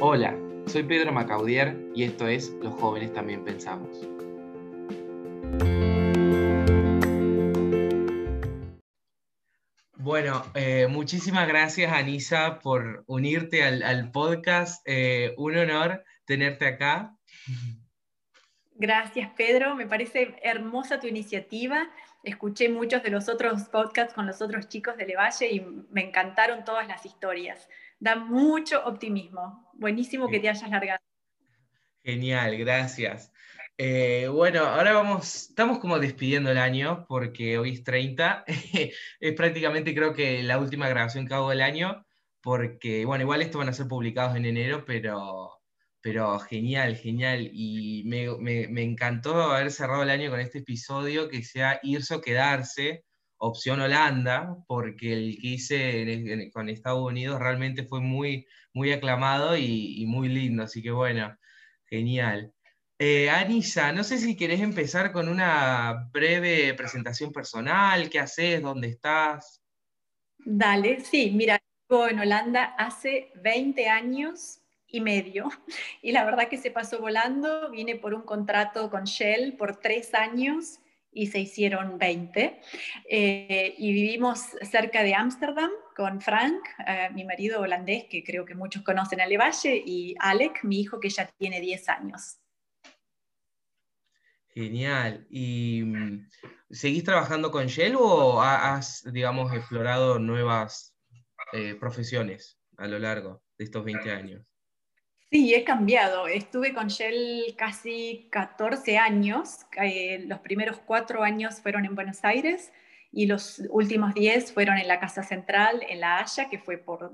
Hola, soy Pedro Macaudier y esto es Los jóvenes también pensamos. Bueno, eh, muchísimas gracias Anisa por unirte al, podcast. Eh, un honor tenerte acá. Gracias Pedro, me parece hermosa tu iniciativa. Escuché muchos de los otros podcasts con los otros chicos de Levalle y me encantaron todas las historias da mucho optimismo. Buenísimo que te hayas largado. Genial, gracias. Eh, bueno, ahora vamos, estamos como despidiendo el año porque hoy es 30. es prácticamente creo que la última grabación que hago del año porque, bueno, igual esto van a ser publicados en enero, pero, pero genial, genial. Y me, me, me encantó haber cerrado el año con este episodio que sea irse o quedarse opción Holanda, porque el que hice con Estados Unidos realmente fue muy, muy aclamado y, muy lindo, así que bueno, genial. Eh, Anisa, no sé si querés empezar con una breve presentación personal, qué haces, dónde estás. Dale, sí, mira, vivo en Holanda hace 20 años y medio y la verdad que se pasó volando, vine por un contrato con Shell por tres años y se hicieron 20. Eh, y vivimos cerca de Ámsterdam con Frank, eh, mi marido holandés, que creo que muchos conocen a Levalle, y Alec, mi hijo que ya tiene 10 años. Genial. ¿Y mm, seguís trabajando con Shell o has, digamos, explorado nuevas eh, profesiones a lo largo de estos 20 años? Sí, he cambiado. Estuve con Shell casi 14 años. Eh, los primeros cuatro años fueron en Buenos Aires y los últimos 10 fueron en la Casa Central, en La Haya, que fue por,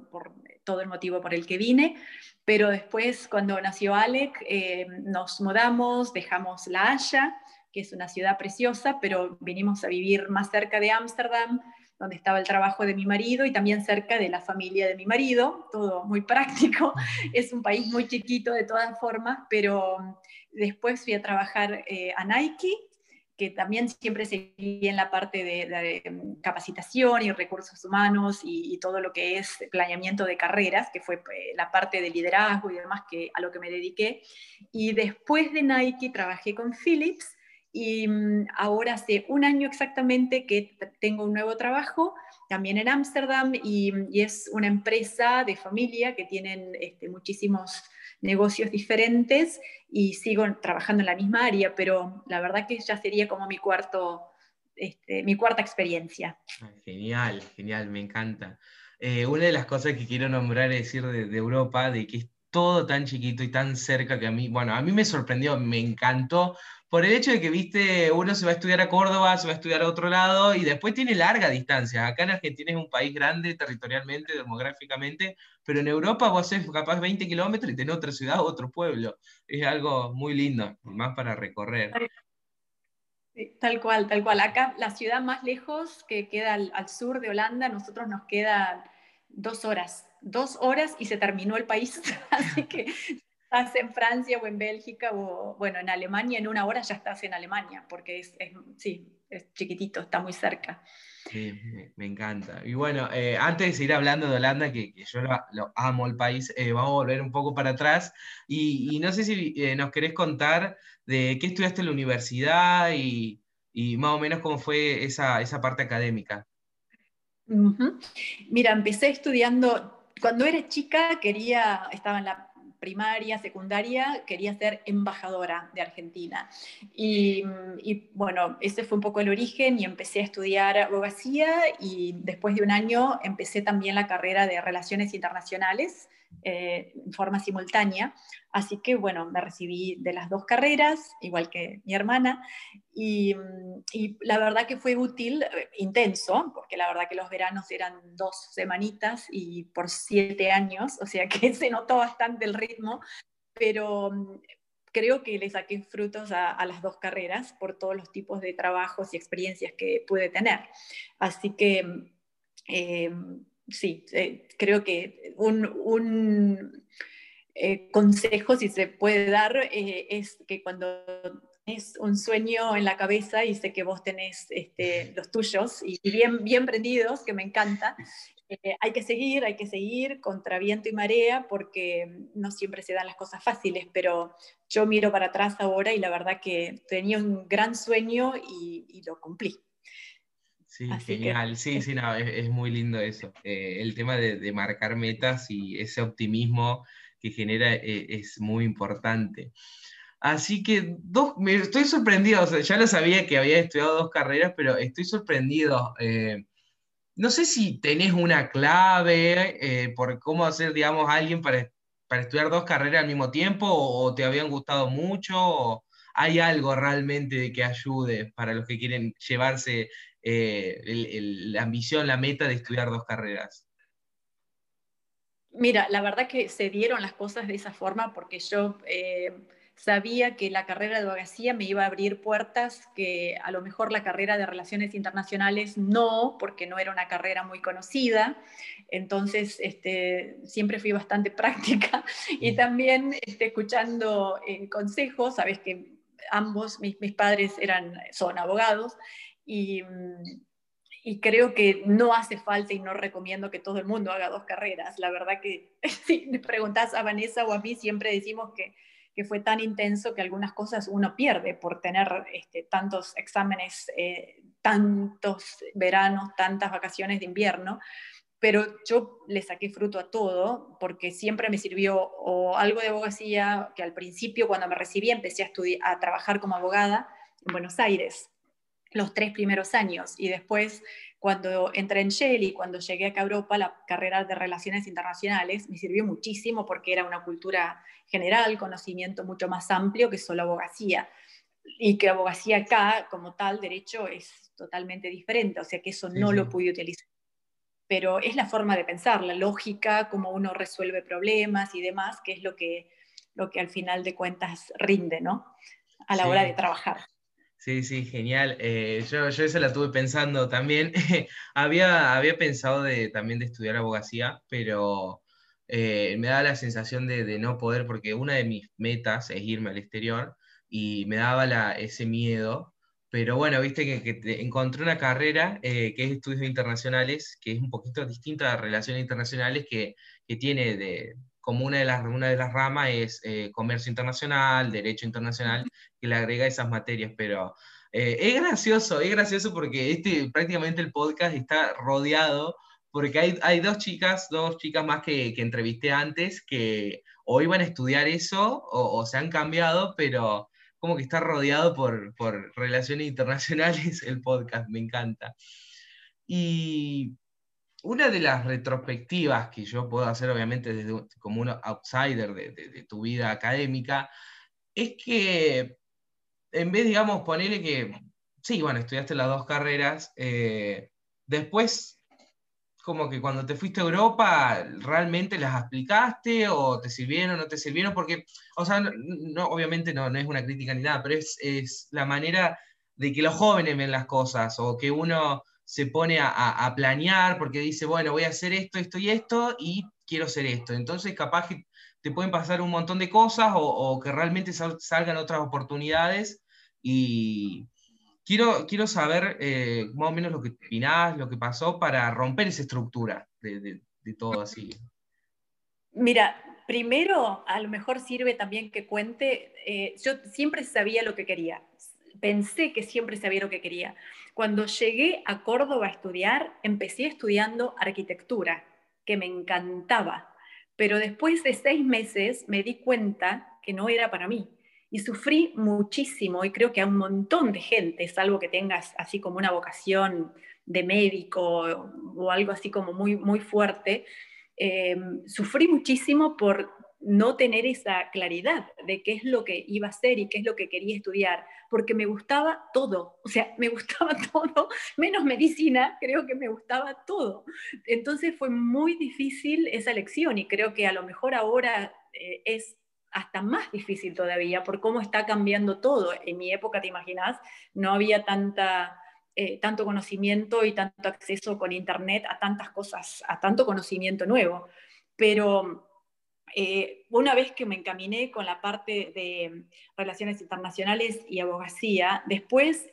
todo el motivo por el que vine. Pero después, cuando nació Alec, eh, nos mudamos, dejamos La Haya, que es una ciudad preciosa, pero vinimos a vivir más cerca de Ámsterdam donde estaba el trabajo de mi marido y también cerca de la familia de mi marido, todo muy práctico. Es un país muy chiquito de todas formas, pero mm, después fui a trabajar eh, a Nike, que también siempre seguí en la parte de, mm, capacitación y recursos humanos y, todo lo que es planeamiento de carreras, que fue eh, la parte de liderazgo y demás que, a lo que me dediqué. Y después de Nike trabajé con Philips y mm, ahora hace un año exactamente que tengo un nuevo trabajo, también en Ámsterdam, y, es una empresa de familia que tienen este, muchísimos negocios diferentes y sigo trabajando en la misma área, pero la verdad que ya sería como mi, cuarto, este, mi cuarta experiencia. Ah, genial, genial, me encanta. Eh, una de las cosas que quiero nombrar es decir de, de Europa, de que es todo tan chiquito y tan cerca que a mí, bueno, a mí me sorprendió, me encantó, por el hecho de que, viste, uno se va a estudiar a Córdoba, se va a estudiar a otro lado y después tiene larga distancia. Acá en Argentina es un país grande territorialmente, demográficamente, pero en Europa vos haces capaz 20 kilómetros y tenés otra ciudad, otro pueblo. Es algo muy lindo, más para recorrer. tal cual, tal cual. Acá la ciudad más lejos que queda al, al sur de Holanda, nosotros nos quedan dos horas dos horas y se terminó el país. Así que estás en Francia o en Bélgica o, bueno, en Alemania, en una hora ya estás en Alemania, porque es, sí, es chiquitito, está muy cerca. Sí, me, encanta. Y bueno, eh, antes de seguir hablando de Holanda, que, yo lo, amo el país, eh, vamos a volver un poco para atrás. Y, no sé si eh, nos querés contar de qué estudiaste en la universidad y, y más o menos cómo fue esa, esa parte académica. Mira, empecé estudiando, cuando era chica quería, estaba en la primaria, secundaria, quería ser embajadora de Argentina. Y, bueno, ese fue un poco el origen y empecé a estudiar abogacía y después de un año empecé también la carrera de relaciones internacionales eh, en forma simultánea. Así que bueno, me recibí de las dos carreras, igual que mi hermana, y, la verdad que fue útil, eh, intenso, porque la verdad que los veranos eran dos semanitas y por siete años, o sea que se notó bastante el ritmo, pero mm, creo que le saqué frutos a, las dos carreras por todos los tipos de trabajos y experiencias que pude tener. Así que eh, sí, eh, creo que un, eh, consejo, si se puede dar, eh, es que cuando tenés un sueño en la cabeza y sé que vos tenés este, los tuyos y, bien, bien prendidos, que me encanta. Hay que seguir, hay que seguir contra viento y marea porque no siempre se dan las cosas fáciles, pero yo miro para atrás ahora y la verdad que tenía un gran sueño y, lo cumplí. Sí, genial. sí, sí, no, es, muy lindo eso. Eh, el tema de, marcar metas y ese optimismo que genera eh, es muy importante. Así que dos, me estoy sorprendido, ya lo sabía que había estudiado dos carreras, pero estoy sorprendido. Eh, no sé si tenés una clave por cómo hacer, digamos, alguien para, para, estudiar dos carreras al mismo tiempo, o, te habían gustado mucho, o hay algo realmente que ayude para los que quieren llevarse eh, la ambición, la meta de estudiar dos carreras. Mira, la verdad que se dieron las cosas de esa forma porque yo sabía que la carrera de abogacía me iba a abrir puertas que a lo mejor la carrera de relaciones internacionales no, porque no era una carrera muy conocida. Entonces, este, siempre fui bastante práctica y mm. también este, escuchando eh, consejos, sabes que ambos, mis, mis, padres eran, son abogados y, y creo que no hace falta y no recomiendo que todo el mundo haga dos carreras. La verdad que si me preguntas a Vanessa o a mí, siempre decimos que que fue tan intenso que algunas cosas uno pierde por tener este, tantos exámenes, eh, tantos veranos, tantas vacaciones de invierno. Pero yo le saqué fruto a todo porque siempre me sirvió o algo de abogacía, que al principio cuando me recibí empecé a, a trabajar como abogada en Buenos Aires los tres primeros años y después cuando entré en Shell y cuando llegué acá a Europa, la carrera de Relaciones Internacionales me sirvió muchísimo porque era una cultura general, conocimiento mucho más amplio que solo abogacía. Y que abogacía acá, como tal, derecho es totalmente diferente, o sea que eso no lo pude utilizar. Pero es la forma de pensar, la lógica, cómo uno resuelve problemas y demás, que es lo que, lo que al final de cuentas rinde, ¿no? A la hora de trabajar. Sí, sí, genial. Eh, yo, yo esa la tuve pensando también. había, había pensado de, también de estudiar abogacía, pero eh, me daba la sensación de, no poder, porque una de mis metas es irme al exterior y me daba la, ese miedo. Pero bueno, viste que, encontré una carrera eh, que es estudios internacionales, que es un poquito distinta a relaciones internacionales, que, que tiene de, como una de las, una de las ramas es eh, comercio internacional, derecho internacional, que le agrega esas materias, pero eh, es gracioso, es gracioso porque este, prácticamente el podcast está rodeado, porque hay, hay dos chicas, dos chicas más que, que, entrevisté antes, que o iban a estudiar eso o, se han cambiado, pero como que está rodeado por, por relaciones internacionales el podcast, me encanta. Y una de las retrospectivas que yo puedo hacer, obviamente, desde, como un outsider de, tu vida académica, es que en vez, digamos, ponerle que, sí, bueno, estudiaste las dos carreras, eh, después, como que cuando te fuiste a Europa, ¿realmente las aplicaste o te sirvieron o no te sirvieron? Porque, o sea, no, obviamente no, no es una crítica ni nada, pero es, es la manera de que los jóvenes ven las cosas o que uno se pone a, planear porque dice, bueno, voy a hacer esto, esto y esto y quiero hacer esto. Entonces, capaz que te pueden pasar un montón de cosas o, que realmente salgan otras oportunidades. Y quiero, quiero saber eh, más o menos lo que opinás, lo que pasó para romper esa estructura de, todo así. Mira, primero a lo mejor sirve también que cuente, eh, yo siempre sabía lo que quería, pensé que siempre sabía lo que quería. Cuando llegué a Córdoba a estudiar, empecé estudiando arquitectura, que me encantaba, pero después de seis meses me di cuenta que no era para mí y sufrí muchísimo y creo que a un montón de gente, salvo que tengas así como una vocación de médico o algo así como muy, muy fuerte, eh, sufrí muchísimo por no tener esa claridad de qué es lo que iba a hacer y qué es lo que quería estudiar, porque me gustaba todo, o sea, me gustaba todo, menos medicina, creo que me gustaba todo. Entonces fue muy difícil esa elección y creo que a lo mejor ahora eh, es hasta más difícil todavía por cómo está cambiando todo. En mi época, te imaginas, no había tanta... Eh, tanto conocimiento y tanto acceso con internet a tantas cosas, a tanto conocimiento nuevo. Pero eh, una vez que me encaminé con la parte de relaciones internacionales y abogacía, después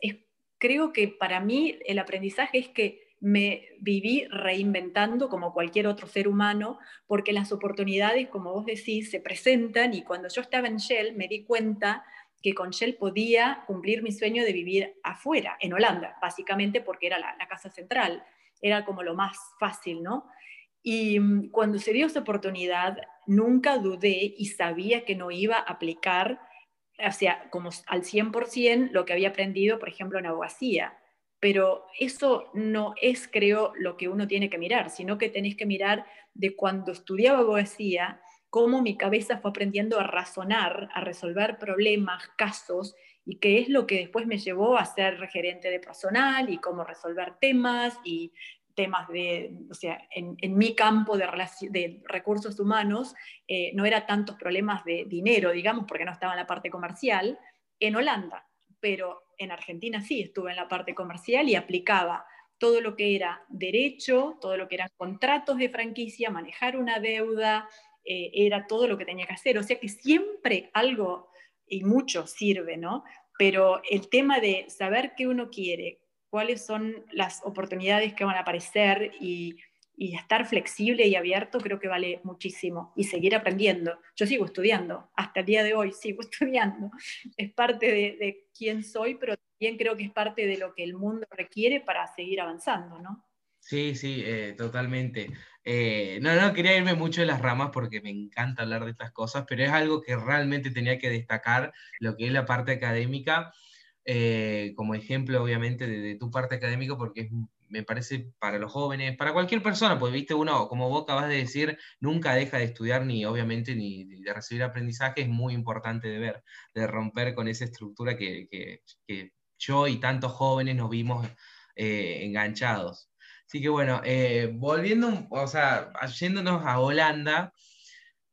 creo que para mí el aprendizaje es que me viví reinventando como cualquier otro ser humano, porque las oportunidades, como vos decís, se presentan y cuando yo estaba en Shell me di cuenta que con Shell podía cumplir mi sueño de vivir afuera, en Holanda, básicamente porque era la, la casa central, era como lo más fácil, ¿no? Y mm, cuando se dio esa oportunidad, nunca dudé y sabía que no iba a aplicar, o sea, como al 100% lo que había aprendido, por ejemplo, en abogacía. Pero eso no es, creo, lo que uno tiene que mirar, sino que tenés que mirar de cuando estudiaba abogacía, cómo mi cabeza fue aprendiendo a razonar, a resolver problemas, casos, y qué es lo que después me llevó a ser gerente de personal y cómo resolver temas y temas de, o sea, en, mi campo de, de recursos humanos eh, no era tantos problemas de dinero, digamos, porque no estaba en la parte comercial, en Holanda, pero en Argentina sí estuve en la parte comercial y aplicaba todo lo que era derecho, todo lo que eran contratos de franquicia, manejar una deuda, eh, era todo lo que tenía que hacer. O sea que siempre algo y mucho sirve, ¿no? Pero el tema de saber qué uno quiere, cuáles son las oportunidades que van a aparecer y y estar flexible y abierto creo que vale muchísimo y seguir aprendiendo. Yo sigo estudiando, hasta el día de hoy sigo estudiando. Es parte de, quién soy, pero también creo que es parte de lo que el mundo requiere para seguir avanzando, ¿no? Sí, sí, eh, totalmente. Eh, no, no quería irme mucho de las ramas porque me encanta hablar de estas cosas, pero es algo que realmente tenía que destacar, lo que es la parte académica, eh, como ejemplo obviamente de, de, tu parte académica, porque es me parece para los jóvenes, para cualquier persona, porque viste, uno, como vos acabas de decir, nunca deja de estudiar ni obviamente ni, de recibir aprendizaje, es muy importante de ver, de romper con esa estructura que, que, yo y tantos jóvenes nos vimos eh, enganchados. Así que bueno, eh, volviendo, o sea, yéndonos a Holanda,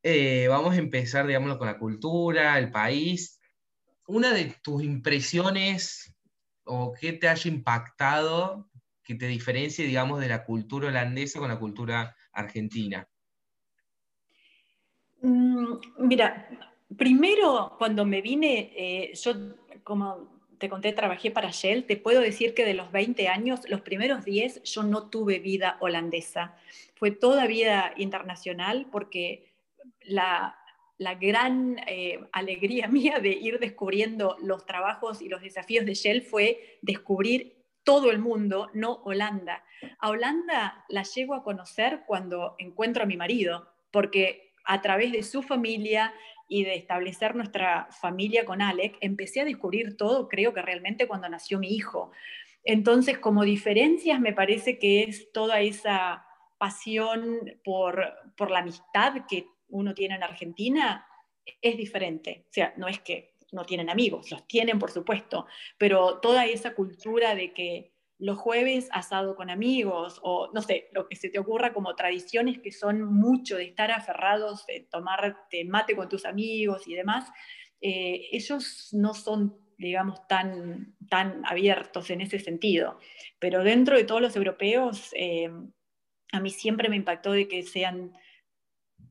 eh, vamos a empezar, digamos, con la cultura, el país. Una de tus impresiones o qué te haya impactado que te diferencie, digamos, de la cultura holandesa con la cultura argentina? Mm, mira, primero cuando me vine, eh, yo como te conté, trabajé para Shell, te puedo decir que de los 20 años, los primeros 10 yo no tuve vida holandesa. Fue toda vida internacional porque la, la gran eh, alegría mía de ir descubriendo los trabajos y los desafíos de Shell fue descubrir todo el mundo, no Holanda. A Holanda la llego a conocer cuando encuentro a mi marido, porque a través de su familia y de establecer nuestra familia con Alec, empecé a descubrir todo, creo que realmente cuando nació mi hijo. Entonces, como diferencias, me parece que es toda esa pasión por, por la amistad que uno tiene en Argentina, es diferente. O sea, no es que no tienen amigos, los tienen por supuesto, pero toda esa cultura de que los jueves asado con amigos o no sé, lo que se te ocurra como tradiciones que son mucho de estar aferrados, de tomar mate con tus amigos y demás, eh, ellos no son digamos, tan, tan abiertos en ese sentido. Pero dentro de todos los europeos, eh, a mí siempre me impactó de que sean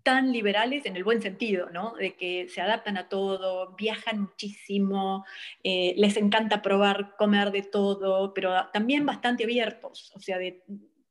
tan liberales en el buen sentido, ¿no? De que se adaptan a todo, viajan muchísimo, eh, les encanta probar, comer de todo, pero también bastante abiertos, o sea, de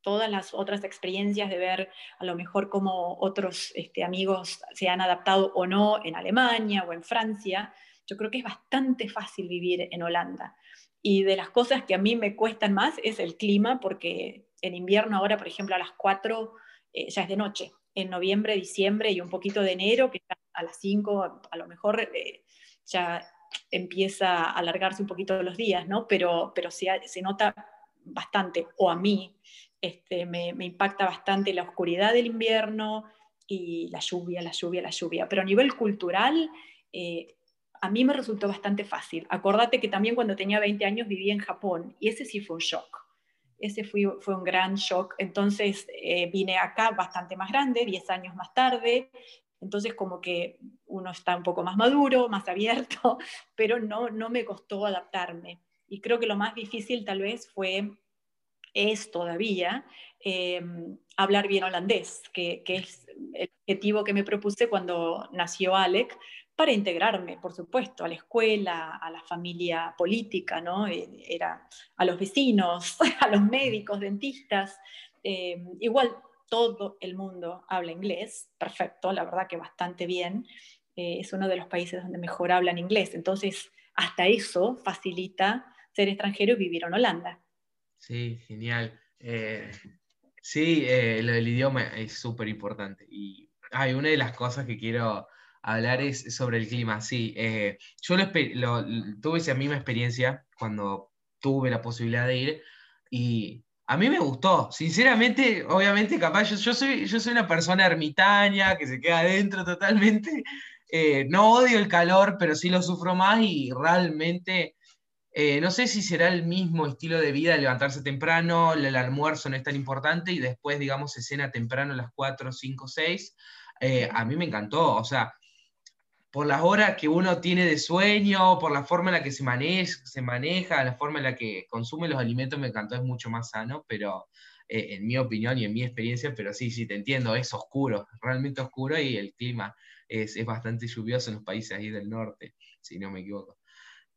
todas las otras experiencias de ver a lo mejor cómo otros este, amigos se han adaptado o no en Alemania o en Francia. Yo creo que es bastante fácil vivir en Holanda. Y de las cosas que a mí me cuestan más es el clima, porque en invierno ahora, por ejemplo, a las 4 eh, ya es de noche en noviembre, diciembre y un poquito de enero, que a las 5 a lo mejor eh, ya empieza a alargarse un poquito los días, ¿no? Pero, pero se, se nota bastante, o a mí este, me, me, impacta bastante la oscuridad del invierno y la lluvia, la lluvia, la lluvia. Pero a nivel cultural, eh, a mí me resultó bastante fácil. Acordate que también cuando tenía 20 años vivía en Japón y ese sí fue un shock ese fue, fue un gran shock. Entonces eh, vine acá bastante más grande, 10 años más tarde, entonces como que uno está un poco más maduro, más abierto, pero no, no me costó adaptarme. Y creo que lo más difícil tal vez fue es todavía eh, hablar bien holandés, que, es el objetivo que me propuse cuando nació Alec, para integrarme, por supuesto, a la escuela, a la familia política, ¿no? Eh, era a los vecinos, a los médicos, dentistas. Eh, igual todo el mundo habla inglés, perfecto, la verdad que bastante bien. es uno de los países donde mejor hablan inglés. Entonces, hasta eso facilita ser extranjero y vivir en Holanda. Sí, genial. Eh, sí, eh, lo del idioma es súper importante. Y hay una de las cosas que quiero hablar es sobre el clima. Sí, eh, yo lo, tuve esa misma experiencia cuando tuve la posibilidad de ir y a mí me gustó. Sinceramente, obviamente, capaz yo, soy, yo soy una persona ermitaña que se queda adentro totalmente. no odio el calor, pero sí lo sufro más y realmente eh, no sé si será el mismo estilo de vida, levantarse temprano, el, almuerzo no es tan importante y después, digamos, se cena temprano a las 4, 5, 6. a mí me encantó, o sea, por las horas que uno tiene de sueño, por la forma en la que se maneja, la forma en la que consume los alimentos, me encantó, es mucho más sano, pero eh, en mi opinión y en mi experiencia, pero sí, sí, te entiendo, es oscuro, realmente oscuro y el clima es, es bastante lluvioso en los países ahí del norte, si no me equivoco.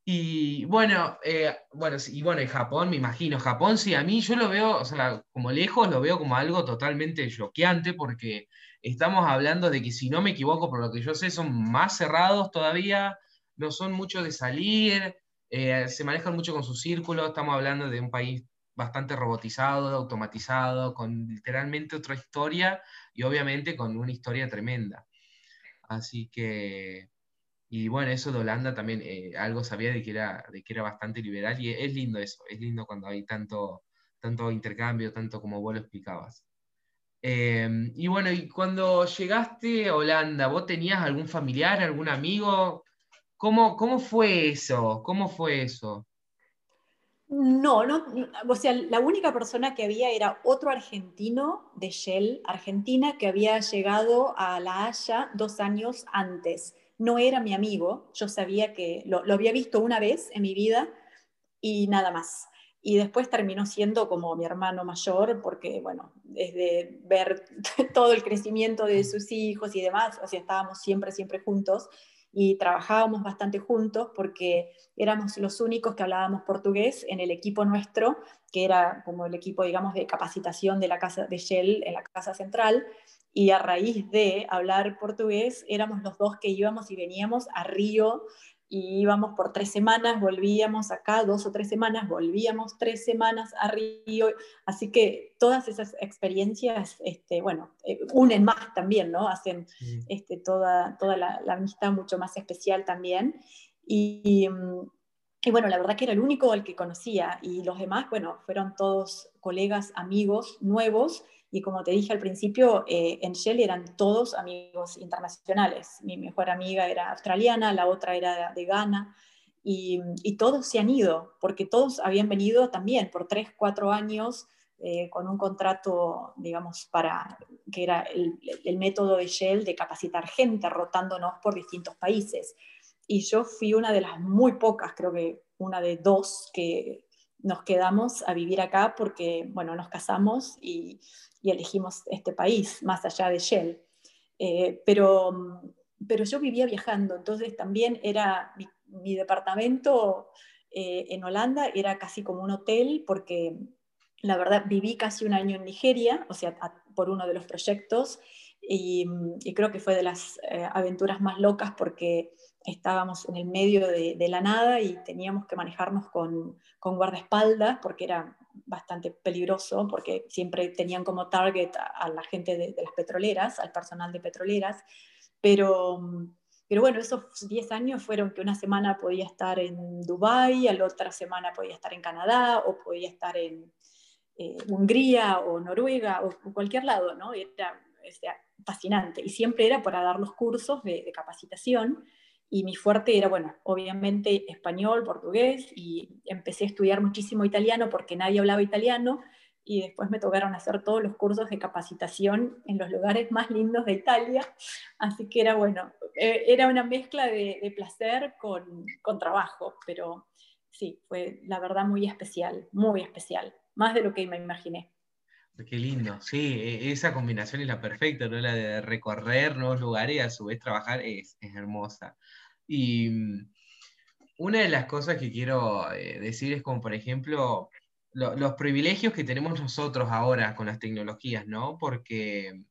Y bueno, eh, bueno, y bueno, en Japón, me imagino, Japón sí, a mí yo lo veo, o sea, como lejos lo veo como algo totalmente choqueante porque estamos hablando de que si no me equivoco, por lo que yo sé, son más cerrados todavía, no son mucho de salir, eh, se manejan mucho con sus círculos, estamos hablando de un país bastante robotizado, automatizado, con literalmente otra historia y obviamente con una historia tremenda. Así que y bueno, eso de Holanda también, eh, algo sabía de que, era, de que era bastante liberal y es lindo eso, es lindo cuando hay tanto, tanto intercambio, tanto como vos lo explicabas. Em, y bueno, y cuando llegaste a Holanda, ¿vos tenías algún familiar, algún amigo? ¿Cómo, cómo fue eso? ¿Cómo fue eso? No, no, o sea, la única persona que había era otro argentino de Shell, Argentina, que había llegado a La Haya dos años antes no era mi amigo, yo sabía que lo, había visto una vez en mi vida y nada más. Y después terminó siendo como mi hermano mayor, porque, bueno, desde ver todo el crecimiento de sus hijos y demás, o sea, estábamos siempre, siempre juntos y trabajábamos bastante juntos porque éramos los únicos que hablábamos portugués en el equipo nuestro, que era como el equipo, digamos, de capacitación de la casa de Shell en la casa central, y a raíz de hablar portugués éramos los dos que íbamos y veníamos a Río y íbamos por tres semanas, volvíamos acá dos o tres semanas, volvíamos tres semanas a Río, así que todas esas experiencias, este, bueno, eh, unen más también, ¿no? Hacen este, toda, toda la, amistad mucho más especial también. Y, y, bueno, la verdad que era el único al que conocía y los demás, bueno, fueron todos colegas, amigos nuevos y como te dije al principio, eh, en Shell eran todos amigos internacionales. Mi mejor amiga era australiana, la otra era de Ghana, y, todos se han ido, porque todos habían venido también por tres, cuatro años eh, con un contrato, digamos, para que era el, el, método de Shell de capacitar gente, rotándonos por distintos países. Y yo fui una de las muy pocas, creo que una de dos que nos quedamos a vivir acá porque, bueno, nos casamos y, elegimos este país, más allá de Shell. Eh, pero, pero yo vivía viajando, entonces también era mi, departamento eh, en Holanda, era casi como un hotel porque la verdad viví casi un año en Nigeria, o sea, por uno de los proyectos, y, creo que fue de las eh, aventuras más locas porque estábamos en el medio de, la nada y teníamos que manejarnos con, con, guardaespaldas porque era bastante peligroso, porque siempre tenían como target a, la gente de, las petroleras, al personal de petroleras, pero, pero bueno, esos 10 años fueron que una semana podía estar en Dubái, a la otra semana podía estar en Canadá o podía estar en eh, Hungría o Noruega o, cualquier lado, ¿no? Era, fascinante. Y siempre era para dar los cursos de, de capacitación y mi fuerte era, bueno, obviamente español, portugués, y empecé a estudiar muchísimo italiano porque nadie hablaba italiano, y después me tocaron hacer todos los cursos de capacitación en los lugares más lindos de Italia, así que era, bueno, eh, era una mezcla de, placer con, con, trabajo, pero sí, fue la verdad muy especial, muy especial. más de lo que me imaginé. Qué lindo, sí, e, esa combinación es la perfecta, ¿no? La de recorrer nuevos lugares y a su vez trabajar es, hermosa. Y mm, una de las cosas que quiero eh, decir es como, por ejemplo, los privilegios que tenemos nosotros ahora con las tecnologías, ¿no? Porque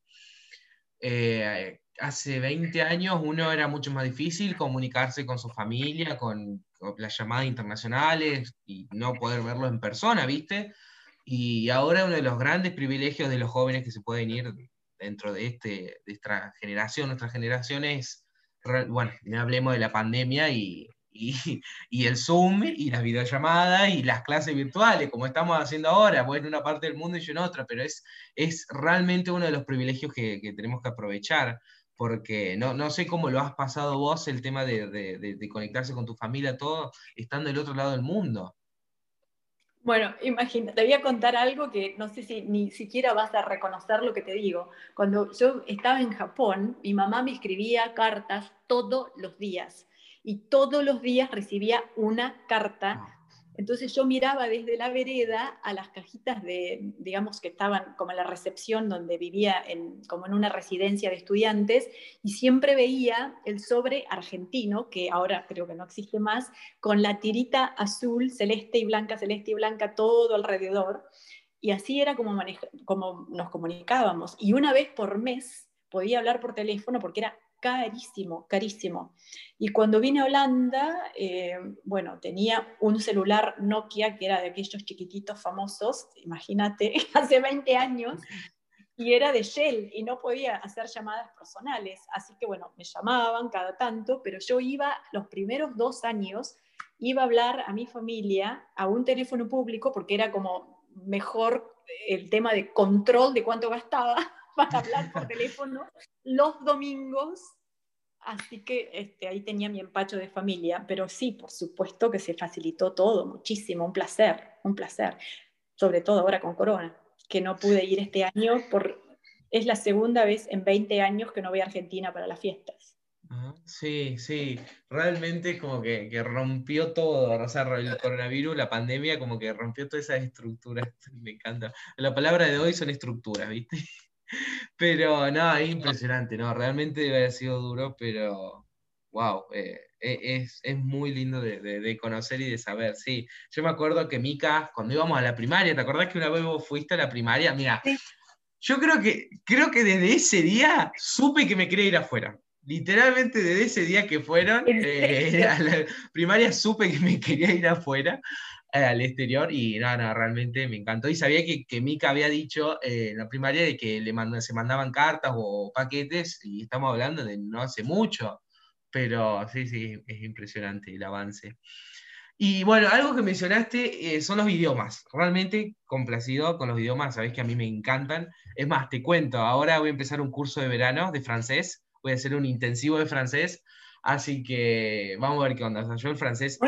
eh, hace 20 años uno era mucho más difícil comunicarse con su familia, con, con las llamadas internacionales y no poder verlo en persona, ¿viste? Y ahora uno de los grandes privilegios de los jóvenes que se pueden ir dentro de, este, de esta generación, nuestra generación es, bueno, no hablemos de la pandemia y, el Zoom y las videollamadas y las clases virtuales, como estamos haciendo ahora, bueno, en una parte del mundo y yo en otra, pero es, realmente uno de los privilegios que, tenemos que aprovechar, porque no, sé cómo lo has pasado vos, el tema de, de conectarse con tu familia, todo, estando del otro lado del mundo. Bueno, imagina, te voy a contar algo que no sé si ni siquiera vas a reconocer lo que te digo. Cuando yo estaba en Japón, mi mamá me escribía cartas todos los días y todos los días recibía una carta ah. Entonces yo miraba desde la vereda a las cajitas de, digamos que estaban como en la recepción donde vivía en, como en una residencia de estudiantes y siempre veía el sobre argentino, que ahora creo que no existe más, con la tirita azul, celeste y blanca, celeste y blanca todo alrededor. Y así era como, como nos comunicábamos. Y una vez por mes podía hablar por teléfono porque era carísimo, carísimo. Y cuando vine a Holanda, eh, bueno, tenía un celular Nokia que era de aquellos chiquititos famosos, imagínate, hace 20 años, y era de Shell y no podía hacer llamadas personales. Así que bueno, me llamaban cada tanto, pero yo iba los primeros dos años, iba a hablar a mi familia a un teléfono público porque era como mejor el tema de control de cuánto gastaba para hablar por teléfono los domingos. Así que este, ahí tenía mi empacho de familia, pero sí, por supuesto que se facilitó todo, muchísimo, un placer, un placer, sobre todo ahora con Corona, que no pude ir este año, por, es la segunda vez en 20 años que no voy a Argentina para las fiestas. Sí, sí, realmente como que, que, rompió todo, o sea, el coronavirus, la pandemia, como que rompió todas esas estructuras, me encanta. La palabra de hoy son estructuras, ¿viste? Pero no, es impresionante, ¿no? Realmente debe haber sido duro, pero wow, eh, e, es, muy lindo de, conocer y de saber, sí. Yo me acuerdo que Mica, cuando íbamos a la primaria, ¿te acordás que una vez vos fuiste a la primaria? Mira, yo creo que, creo que desde ese día supe que me quería ir afuera. Literalmente desde ese día que fueron eh, a la primaria supe que me quería ir afuera. Eh, al exterior y nada, realmente me encantó. Y sabía que, que Mika había dicho eh, en la primaria de que le se mandaban cartas o paquetes y estamos hablando de no hace mucho, pero sí, sí, es impresionante el avance. Y bueno, algo que mencionaste eh, son los idiomas. Realmente complacido con los idiomas, sabes que a mí me encantan. Es más, te cuento, ahora voy a empezar un curso de verano de francés, voy a hacer un intensivo de francés Así que vamos a ver qué onda. yo el francés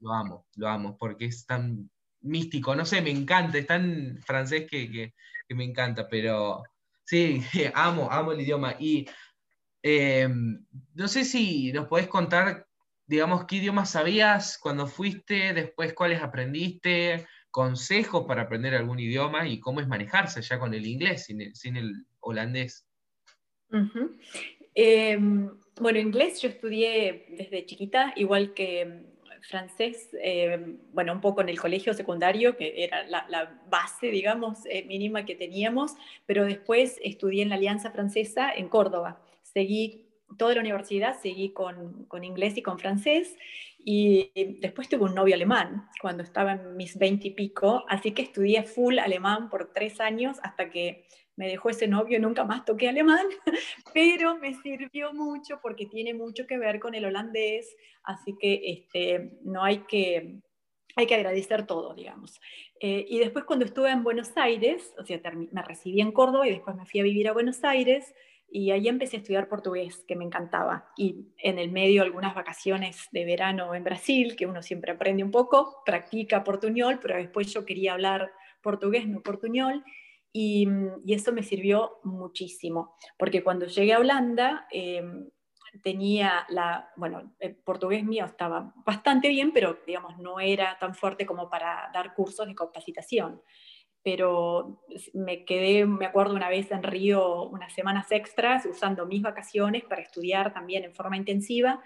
lo, amo, lo amo, porque es tan místico, no sé, me encanta, es tan francés que, me encanta, pero sí, amo, amo el idioma. Y em, no sé si nos podés contar, digamos, qué idiomas sabías cuando fuiste, después cuáles aprendiste, consejos para aprender algún idioma y cómo es manejarse ya con el inglés sin el, holandés. Bueno, inglés yo estudié desde chiquita, igual que mm, francés, eh, bueno, un poco en el colegio secundario, que era la, base, digamos, eh, mínima que teníamos, pero después estudié en la Alianza Francesa en Córdoba. Seguí toda la universidad, seguí con, con inglés y con francés, y después tuve un novio alemán cuando estaba en mis veinte y pico, así que estudié full alemán por tres años hasta que me dejó ese novio, nunca más toqué alemán, pero me sirvió mucho porque tiene mucho que ver con el holandés, así que este, no hay que, hay que agradecer todo, digamos. Eh, y después cuando estuve en Buenos Aires, o sea, me recibí en Córdoba y después me fui a vivir a Buenos Aires, y ahí empecé a estudiar portugués, que me encantaba. Y en el medio algunas vacaciones de verano en Brasil, que uno siempre aprende un poco, practica portuñol, pero después yo quería hablar portugués, no portuñol. Mm, y, eso me sirvió muchísimo, porque cuando llegué a Holanda em, tenía la, bueno, el portugués mío estaba bastante bien, pero digamos no era tan fuerte como para dar cursos de capacitación. pero me quedé, me acuerdo una vez en Río, unas semanas extras, usando mis vacaciones para estudiar también en forma intensiva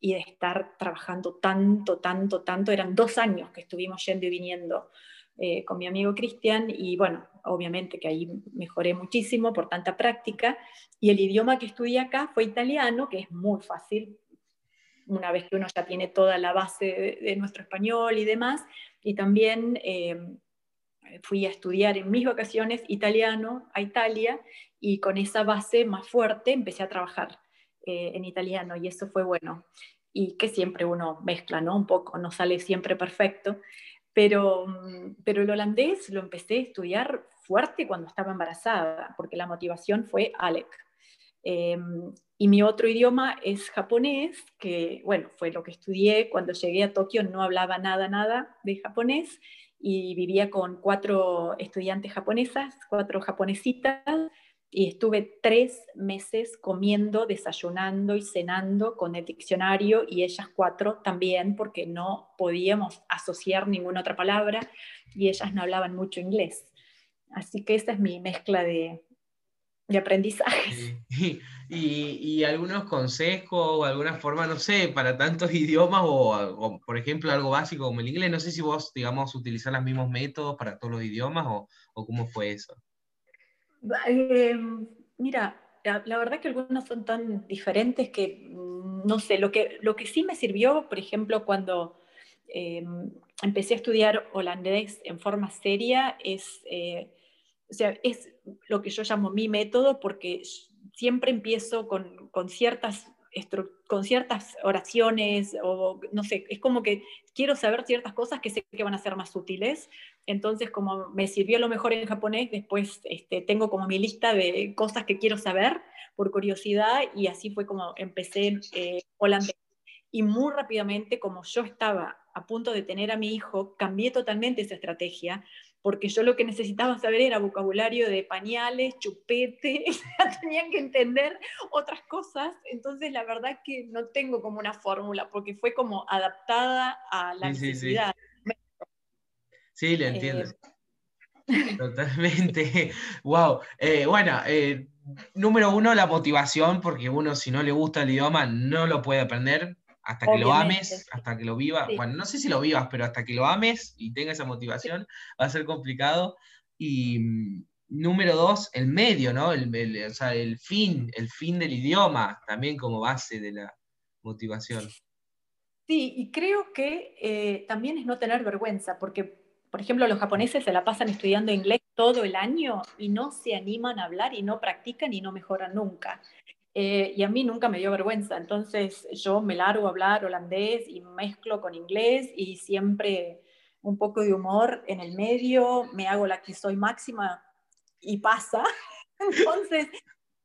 y de estar trabajando tanto, tanto, tanto. Eran dos años que estuvimos yendo y viniendo eh, con mi amigo Cristian y bueno, obviamente que ahí mejoré muchísimo por tanta práctica. Y el idioma que estudié acá fue italiano, que es muy fácil, una vez que uno ya tiene toda la base de, nuestro español y demás. Y también eh, fui a estudiar en mis vacaciones italiano a Italia y con esa base más fuerte empecé a trabajar eh, en italiano y eso fue bueno. Y que siempre uno mezcla, ¿no? Un poco, no sale siempre perfecto. Pero, mm, pero el holandés lo empecé a estudiar fuerte cuando estaba embarazada, porque la motivación fue Alec. Em, y mi otro idioma es japonés, que bueno, fue lo que estudié. Cuando llegué a Tokio no hablaba nada, nada de japonés y vivía con cuatro estudiantes japonesas, cuatro japonesitas, y estuve tres meses comiendo, desayunando y cenando con el diccionario y ellas cuatro también porque no podíamos asociar ninguna otra palabra y ellas no hablaban mucho inglés. Así que esa es mi mezcla de, de aprendizaje. Y, algunos consejos o alguna forma, no sé, para tantos idiomas o, por ejemplo algo básico como el inglés, no sé si vos, digamos, utilizar los mismos métodos para todos los idiomas o, o cómo fue eso. Eh, mira, la, verdad que algunos son tan diferentes que, mm, no sé, lo que, lo que sí me sirvió, por ejemplo, cuando em, empecé a estudiar holandés en forma seria, es, eh, o sea, es lo que yo llamo mi método, porque siempre empiezo con, con ciertas con ciertas oraciones o no sé, es como que quiero saber ciertas cosas que sé que van a ser más útiles. Entonces, como me sirvió lo mejor en japonés, después este, tengo como mi lista de cosas que quiero saber por curiosidad y así fue como empecé eh, holandés. Y muy rápidamente, como yo estaba a punto de tener a mi hijo, cambié totalmente esa estrategia porque yo lo que necesitaba saber era vocabulario de pañales, chupete, tenían que entender otras cosas, entonces la verdad que no tengo como una fórmula, porque fue como adaptada a la necesidad. Sí, le entiendo. Eh, Totalmente. wow. Eh, bueno, eh, número uno, la motivación, porque uno si no le gusta el idioma no lo puede aprender hasta que lo ames, hasta que lo vivas, bueno, no sé si lo vivas, pero hasta que lo ames y tengas esa motivación, va a ser complicado. Y mm, número dos, el medio, ¿no? El, o sea, el fin, el fin del idioma, también como base de la motivación. Sí, y creo que eh, también es no tener vergüenza, porque, por ejemplo, los japoneses se la pasan estudiando inglés todo el año y no se animan a hablar y no practican y no mejoran nunca. Eh, y a mí nunca me dio vergüenza, entonces yo me largo a hablar holandés y mezclo con inglés y siempre un poco de humor en el medio, me hago la que soy máxima y pasa. Entonces,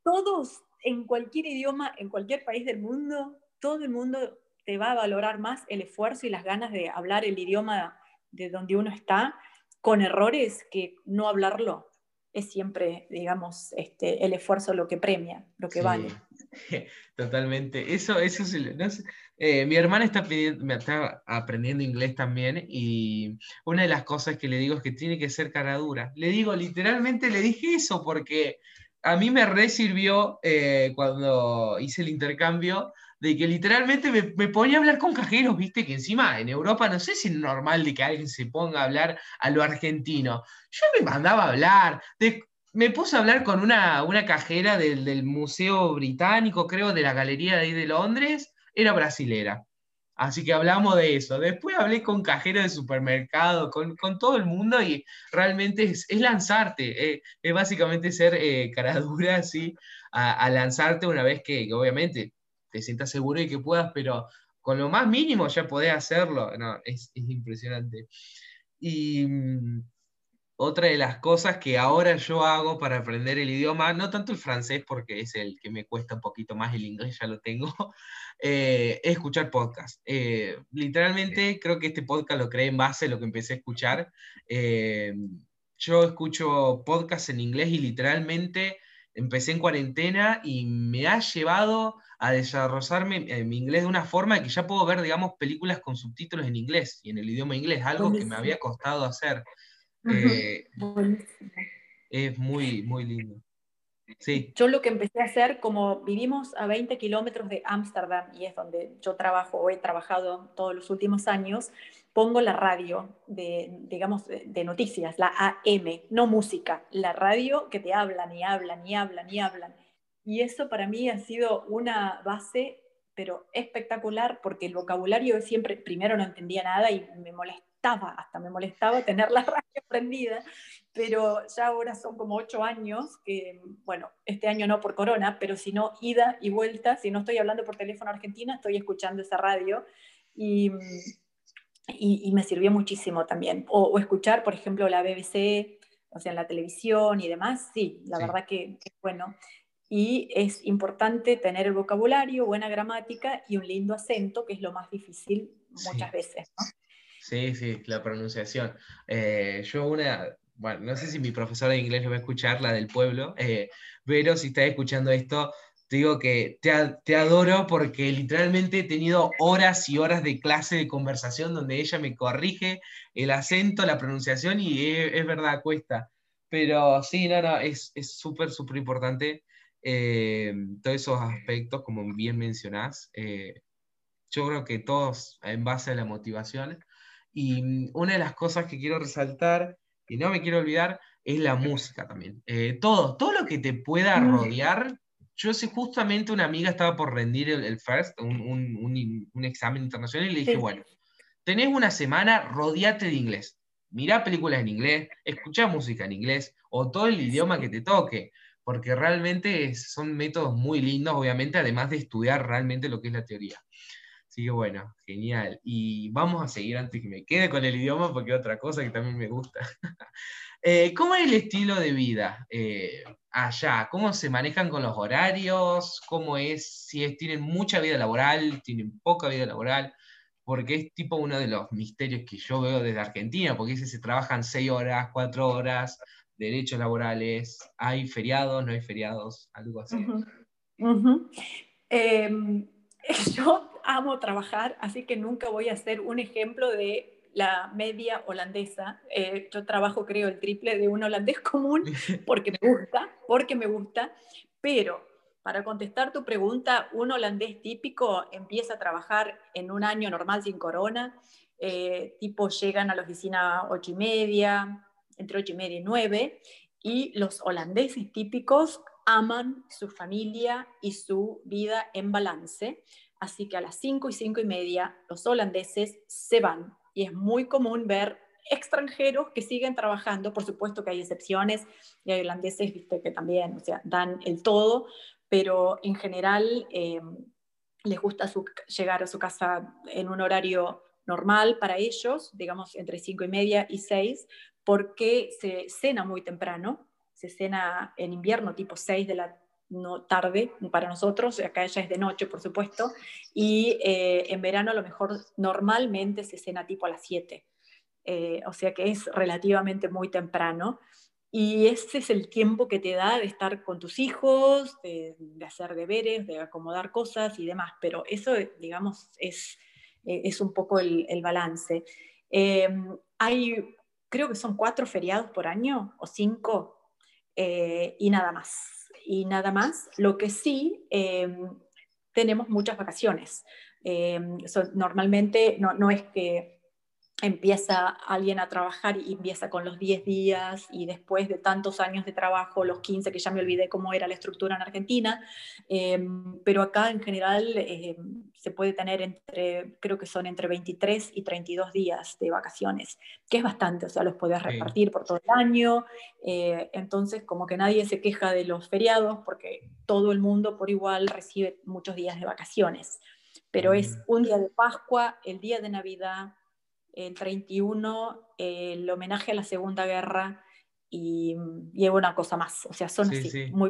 todos en cualquier idioma, en cualquier país del mundo, todo el mundo te va a valorar más el esfuerzo y las ganas de hablar el idioma de donde uno está con errores que no hablarlo es siempre, digamos, este, el esfuerzo lo que premia, lo que vale. Totalmente. Eso, eso es, eh, mi hermana está, está, aprendiendo inglés también y una de las cosas que le digo es que tiene que ser cara dura. Le digo, literalmente le dije eso porque a mí me resirvió eh, cuando hice el intercambio de que literalmente me, ponía a hablar con cajeros, viste, que encima en Europa no sé si es normal de que alguien se ponga a hablar a lo argentino. Yo me mandaba a hablar, me puse a hablar con una, una cajera del, Museo Británico, creo, de la Galería de ahí de Londres, era brasilera. Así que hablamos de eso. Después hablé con cajeros de supermercado, con, todo el mundo y realmente es, lanzarte, eh, es básicamente ser eh, cara dura, así, a, lanzarte una vez que obviamente te sientas seguro y que puedas, pero con lo más mínimo ya podés hacerlo. No, es, impresionante. Y mm, otra de las cosas que ahora yo hago para aprender el idioma, no tanto el francés porque es el que me cuesta un poquito más, el inglés ya lo tengo, eh, es escuchar podcast. Eh, literalmente creo que este podcast lo creé en base a lo que empecé a escuchar. Eh, yo escucho podcast en inglés y literalmente empecé en cuarentena y me ha llevado a desarrollarme en mi inglés de una forma que ya puedo ver, digamos, películas con subtítulos en inglés y en el idioma inglés, algo que me había costado hacer. Eh, es muy, muy lindo. Sí. Yo lo que empecé a hacer, como vivimos a 20 kilómetros de Ámsterdam y es donde yo trabajo o he trabajado todos los últimos años, pongo la radio de, digamos, de noticias, la AM, no música, la radio que te hablan y hablan y hablan y hablan. Y eso para mí ha sido una base, pero espectacular, porque el vocabulario siempre, primero no entendía nada y me molestaba, hasta me molestaba tener la radio prendida, pero ya ahora son como ocho años, que, bueno, este año no por corona, pero si no, ida y vuelta, si no estoy hablando por teléfono a Argentina, estoy escuchando esa radio y, y, me sirvió muchísimo también. O, escuchar, por ejemplo, la BBC, o sea, en la televisión y demás, sí, la verdad que, que bueno y es importante tener el vocabulario, buena gramática y un lindo acento, que es lo más difícil muchas veces. ¿no? Sí, sí, la pronunciación. Eh, yo una, bueno, no sé si mi profesora de inglés lo va a escuchar, la del pueblo, eh, pero si estás escuchando esto, te digo que te, te, adoro porque literalmente he tenido horas y horas de clase de conversación donde ella me corrige el acento, la pronunciación y es, es verdad, cuesta. Pero sí, no, no, es súper, súper importante eh, todos esos aspectos, como bien mencionás, eh, yo creo que todos en base a la motivación. Y mm, una de las cosas que quiero resaltar, y no me quiero olvidar, es la música también. Eh, todo, todo lo que te pueda rodear. Yo sé, justamente una amiga estaba por rendir el, FIRST, un, un, un, examen internacional, y le dije, bueno, tenés una semana, rodeate de inglés. Mirá películas en inglés, escucha música en inglés, o todo el idioma que te toque porque realmente son métodos muy lindos, obviamente, además de estudiar realmente lo que es la teoría. Así que bueno, genial. Y vamos a seguir antes que me quede con el idioma, porque otra cosa que también me gusta. Eh, ¿Cómo es el estilo de vida eh, allá? ¿Cómo se manejan con los horarios? ¿Cómo es? Si tienen mucha vida laboral, tienen poca vida laboral porque es tipo uno de los misterios que yo veo desde Argentina, porque se trabajan seis horas, cuatro horas, derechos laborales, ¿hay feriados, no hay feriados? Algo así. Em, yo amo trabajar, así que nunca voy a ser un ejemplo de la media holandesa. Eh, yo trabajo, creo, el triple de un holandés común porque me gusta, porque me gusta, pero para contestar tu pregunta, un holandés típico empieza a trabajar en un año normal sin corona, eh, tipo llegan a la oficina ocho y media, entre 8 y media y 9, y los holandeses típicos aman su familia y su vida en balance, así que a las 5 y 5 y media los holandeses se van, y es muy común ver extranjeros que siguen trabajando, por supuesto que hay excepciones, y hay holandeses ¿viste? que también o sea, dan el todo, pero en general eh, les gusta llegar a su casa en un horario normal para ellos, digamos entre 5 y media y 6, porque se cena muy temprano, se cena en invierno tipo 6 de la tarde para nosotros, acá ya es de noche por supuesto, y eh, en verano a lo mejor normalmente se cena tipo a las 7, eh, o sea que es relativamente muy temprano. Y ese es el tiempo que te da de estar con tus hijos, de, hacer deberes, de acomodar cosas y demás. Pero eso, digamos, es, eh, es un poco el, el balance. hay creo que son cuatro feriados por año o cinco, eh, y nada más. Y nada más. Lo que sí, em, tenemos muchas vacaciones. Em, normalmente no, no es que empieza alguien a trabajar y empieza con los 10 días y después de tantos años de trabajo, los 15, que ya me olvidé cómo era la estructura en Argentina, em, pero acá en general em, se puede tener entre, creo que son entre 23 y 32 días de vacaciones, que es bastante, o sea, los puedes repartir por todo el año, eh, entonces como que nadie se queja de los feriados porque todo el mundo por igual recibe muchos días de vacaciones, pero es mm. un día de Pascua, el día de Navidad, el 31, el homenaje a la Segunda Guerra y, y una cosa más. O sea, son así, muy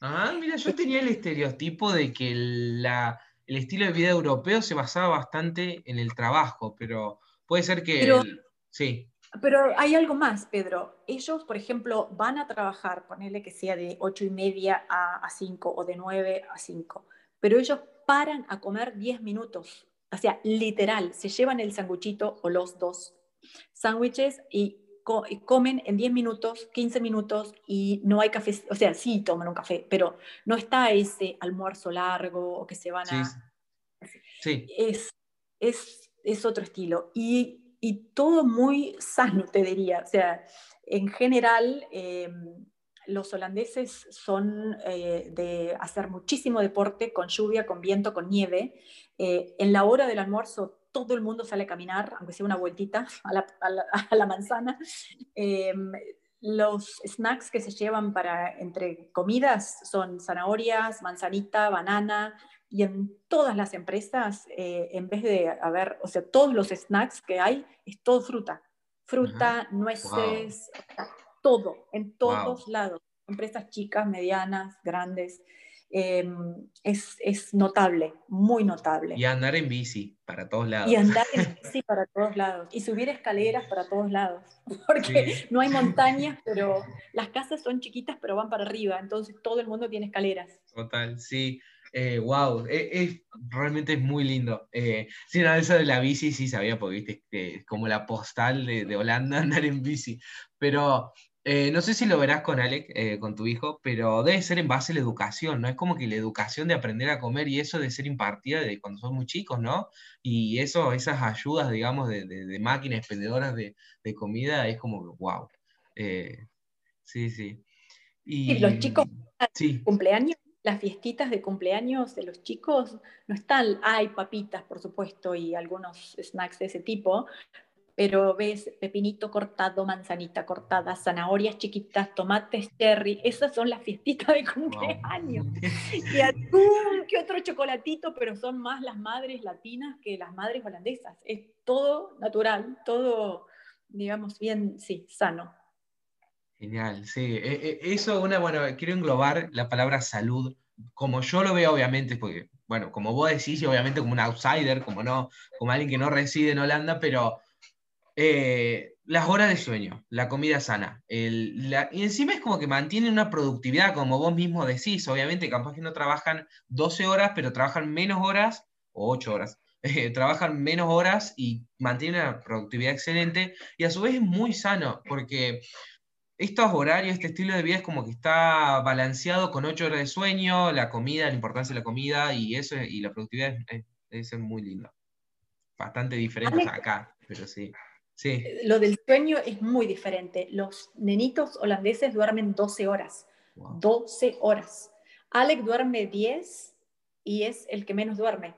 Ah, mira, yo tenía el estereotipo de que la, el estilo de vida europeo se basaba bastante en el trabajo, pero puede ser que... sí. Pero hay algo más, Pedro. Ellos, por ejemplo, van a trabajar, ponerle que sea de 8 y media a, a 5 o de 9 a 5, pero ellos paran a comer 10 minutos o sea, literal, se llevan el sanguchito o los dos sándwiches y comen en 10 minutos, 15 minutos y no hay café, o sea, sí toman un café, pero no está ese almuerzo largo o que se van a... Sí. Es, es, es otro estilo. Y, y, todo muy sano, te diría. O sea, en general, em, los holandeses son eh, de hacer muchísimo deporte con lluvia, con viento, con nieve. Eh, en la hora del almuerzo todo el mundo sale a caminar, aunque sea una vueltita a la, a la, manzana. Em, los snacks que se llevan para entre comidas son zanahorias, manzanita, banana, y en todas las empresas, eh, en vez de haber, o sea, todos los snacks que hay, es todo fruta. Fruta, nueces, todo, en todos lados. Empresas chicas, medianas, grandes. Em, es, es, notable, muy notable. Y andar en bici para todos lados. Y andar en bici para todos lados. Y subir escaleras para todos lados. Porque no hay montañas, pero las casas son chiquitas, pero van para arriba. Entonces todo el mundo tiene escaleras. Total, sí. wow, eh, es, realmente es muy lindo. Eh, sí, no, eso de la bici sí sabía, porque viste, que como la postal de, de Holanda andar en bici. Pero eh, no sé si lo verás con Alec, eh, con tu hijo, pero debe ser en base a la educación, ¿no? Es como que la educación de aprender a comer y eso de ser impartida de cuando son muy chicos, ¿no? Y eso, esas ayudas, digamos, de, de, máquinas expendedoras de, de, comida, es como, wow. Eh, sí, sí. Y, los chicos, sí. cumpleaños, las fiestitas de cumpleaños de los chicos, no están, hay papitas, por supuesto, y algunos snacks de ese tipo, pero ves pepinito cortado, manzanita cortada, zanahorias chiquitas, tomates cherry, esas son las fiestitas de cumpleaños. Y atún, que otro chocolatito, pero son más las madres latinas que las madres holandesas. Es todo natural, todo, digamos, bien, sí, sano. Genial, sí. E, e, eso, una, bueno, quiero englobar la palabra salud, como yo lo veo, obviamente, porque, bueno, como vos decís, obviamente como un outsider, como no, como alguien que no reside en Holanda, pero eh, las horas de sueño, la comida sana. y encima es como que mantienen una productividad, como vos mismo decís. Obviamente, capaz que no trabajan 12 horas, pero trabajan menos horas, o 8 horas. Eh, trabajan menos horas y mantienen una productividad excelente. Y a su vez es muy sano, porque estos horarios, este estilo de vida es como que está balanceado con 8 horas de sueño, la comida, la importancia de la comida y eso, y la productividad es, es, muy lindo. Bastante diferente acá, pero sí. Eh, lo del sueño es muy diferente. Los nenitos holandeses duermen 12 horas. 12 horas. Alec duerme 10 y es el que menos duerme.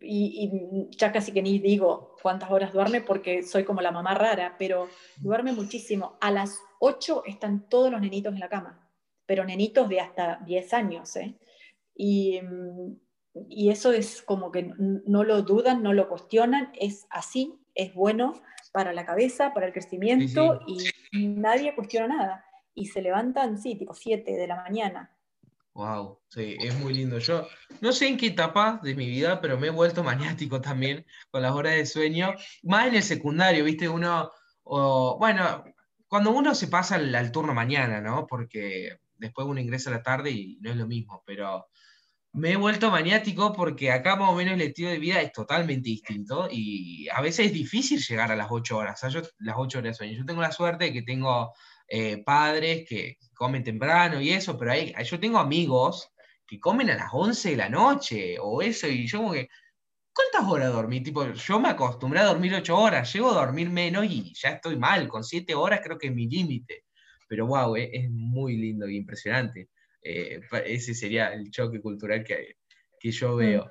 Y, ya casi que ni digo cuántas horas duerme porque soy como la mamá rara, pero duerme muchísimo. A las 8 están todos los nenitos en la cama, pero nenitos de hasta 10 años. ¿eh? Y, y eso es como que no lo dudan, no lo cuestionan, es así es bueno para la cabeza, para el crecimiento y nadie cuestiona nada. Y se levantan, sí, tipo 7 de la mañana. Wow, sí, es muy lindo. Yo no sé en qué etapa de mi vida, pero me he vuelto maniático también con las horas de sueño, más en el secundario, ¿viste? Uno, bueno, cuando uno se pasa al, al, turno mañana, ¿no? Porque después uno ingresa a la tarde y no es lo mismo, pero me he vuelto maniático porque acá más o menos el estilo de vida es totalmente distinto y a veces es difícil llegar a las 8 horas, yo, las 8 horas de sueño. Yo tengo la suerte de que tengo eh, padres que comen temprano y eso, pero hay, yo tengo amigos que comen a las 11 de la noche o eso y yo como que, ¿cuántas horas dormí? Tipo, yo me acostumbré a dormir 8 horas, llego a dormir menos y ya estoy mal, con 7 horas creo que es mi límite. Pero wow, eh, es muy lindo y impresionante. Eh, ese sería el choque cultural que, que yo mm. veo.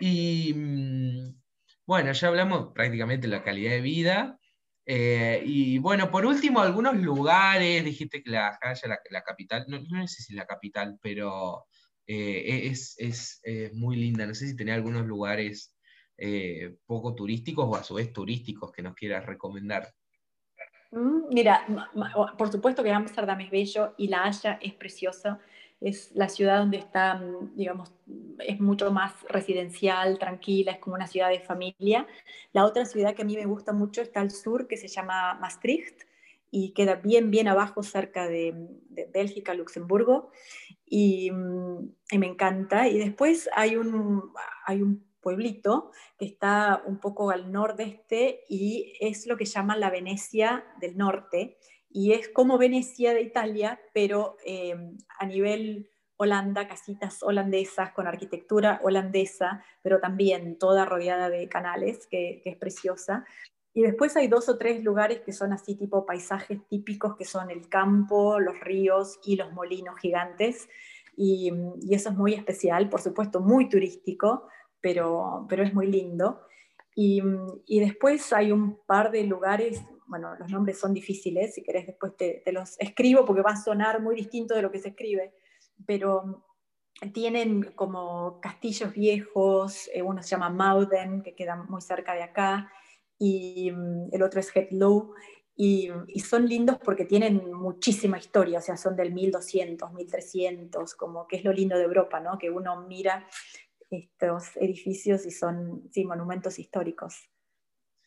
Y mm, bueno, ya hablamos prácticamente de la calidad de vida. Eh, y bueno, por último, algunos lugares, dijiste que la, la, la capital, no, no, sé si es la capital, pero eh, es, es, es, muy linda. No sé si tenía algunos lugares poco turísticos o a su vez turísticos que nos quieras recomendar. Mm, mira, por supuesto que Amsterdam es bello y La Haya es preciosa. Es la ciudad donde está, mm, digamos, es mucho más residencial, tranquila, es como una ciudad de familia. La otra ciudad que a mí me gusta mucho está al sur, que se llama Maastricht y queda bien, bien abajo, cerca de, Bélgica, Luxemburgo, y, mm, y, me encanta. Y después hay un, hay un pueblito que está un poco al nordeste y es lo que llaman la Venecia del norte. Y es como Venecia de Italia, pero eh, a nivel Holanda, casitas holandesas con arquitectura holandesa, pero también toda rodeada de canales, que, es preciosa. Y después hay dos o tres lugares que son así tipo paisajes típicos, que son el campo, los ríos y los molinos gigantes. Y, y eso es muy especial, por supuesto, muy turístico, pero, pero es muy lindo. Y, y, después hay un par de lugares, bueno, los nombres son difíciles, si querés después te, te, los escribo porque va a sonar muy distinto de lo que se escribe, pero tienen como castillos viejos, eh, uno se llama Mauden, que queda muy cerca de acá, y el otro es Hetlow, y, y, son lindos porque tienen muchísima historia, o sea, son del 1200, 1300, como que es lo lindo de Europa, ¿no? Que uno mira estos edificios y son sí, monumentos históricos.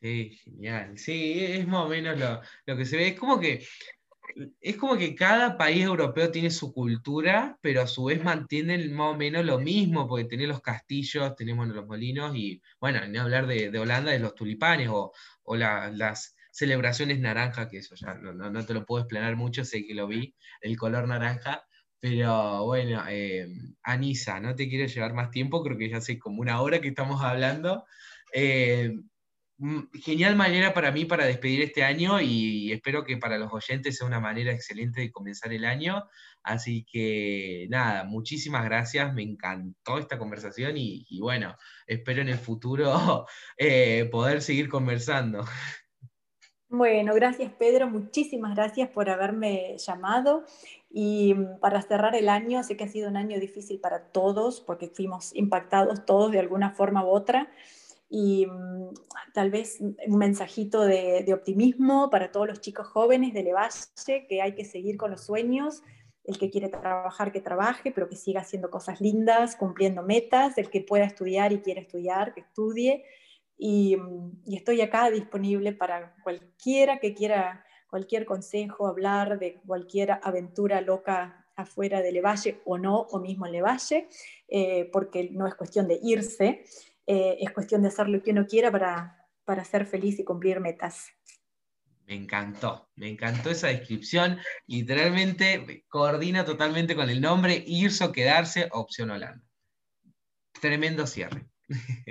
Sí, genial. Sí, es más o menos lo, lo, que se ve. Es como que es como que cada país europeo tiene su cultura, pero a su vez mantienen más o menos lo mismo, porque tenés los castillos, tenemos los molinos y, bueno, ni hablar de, de Holanda, de los tulipanes o, o la, las celebraciones naranja, que eso ya no, no, no, te lo puedo explicar mucho, sé que lo vi, el color naranja, pero bueno, eh, Anisa, no te quiero llevar más tiempo, creo que ya hace como una hora que estamos hablando. Eh, mm, genial manera para mí para despedir este año y espero que para los oyentes sea una manera excelente de comenzar el año. Así que nada, muchísimas gracias, me encantó esta conversación y, bueno, espero en el futuro eh, poder seguir conversando. Bueno, gracias Pedro, muchísimas gracias por haberme llamado. Y mm, para cerrar el año, sé que ha sido un año difícil para todos porque fuimos impactados todos de alguna forma u otra. Y mm, tal vez un mensajito de, optimismo para todos los chicos jóvenes de Levalle, que hay que seguir con los sueños, el que quiere trabajar, que trabaje, pero que siga haciendo cosas lindas, cumpliendo metas, el que pueda estudiar y quiera estudiar, que estudie y, estoy acá disponible para cualquiera que quiera cualquier consejo, hablar de cualquier aventura loca afuera de Levalle o no, o mismo en Levalle, eh, porque no es cuestión de irse, eh, es cuestión de hacer lo que uno quiera para, para ser feliz y cumplir metas. Me encantó, me encantó esa descripción. Literalmente coordina totalmente con el nombre irse o quedarse, opción Holanda. Tremendo cierre.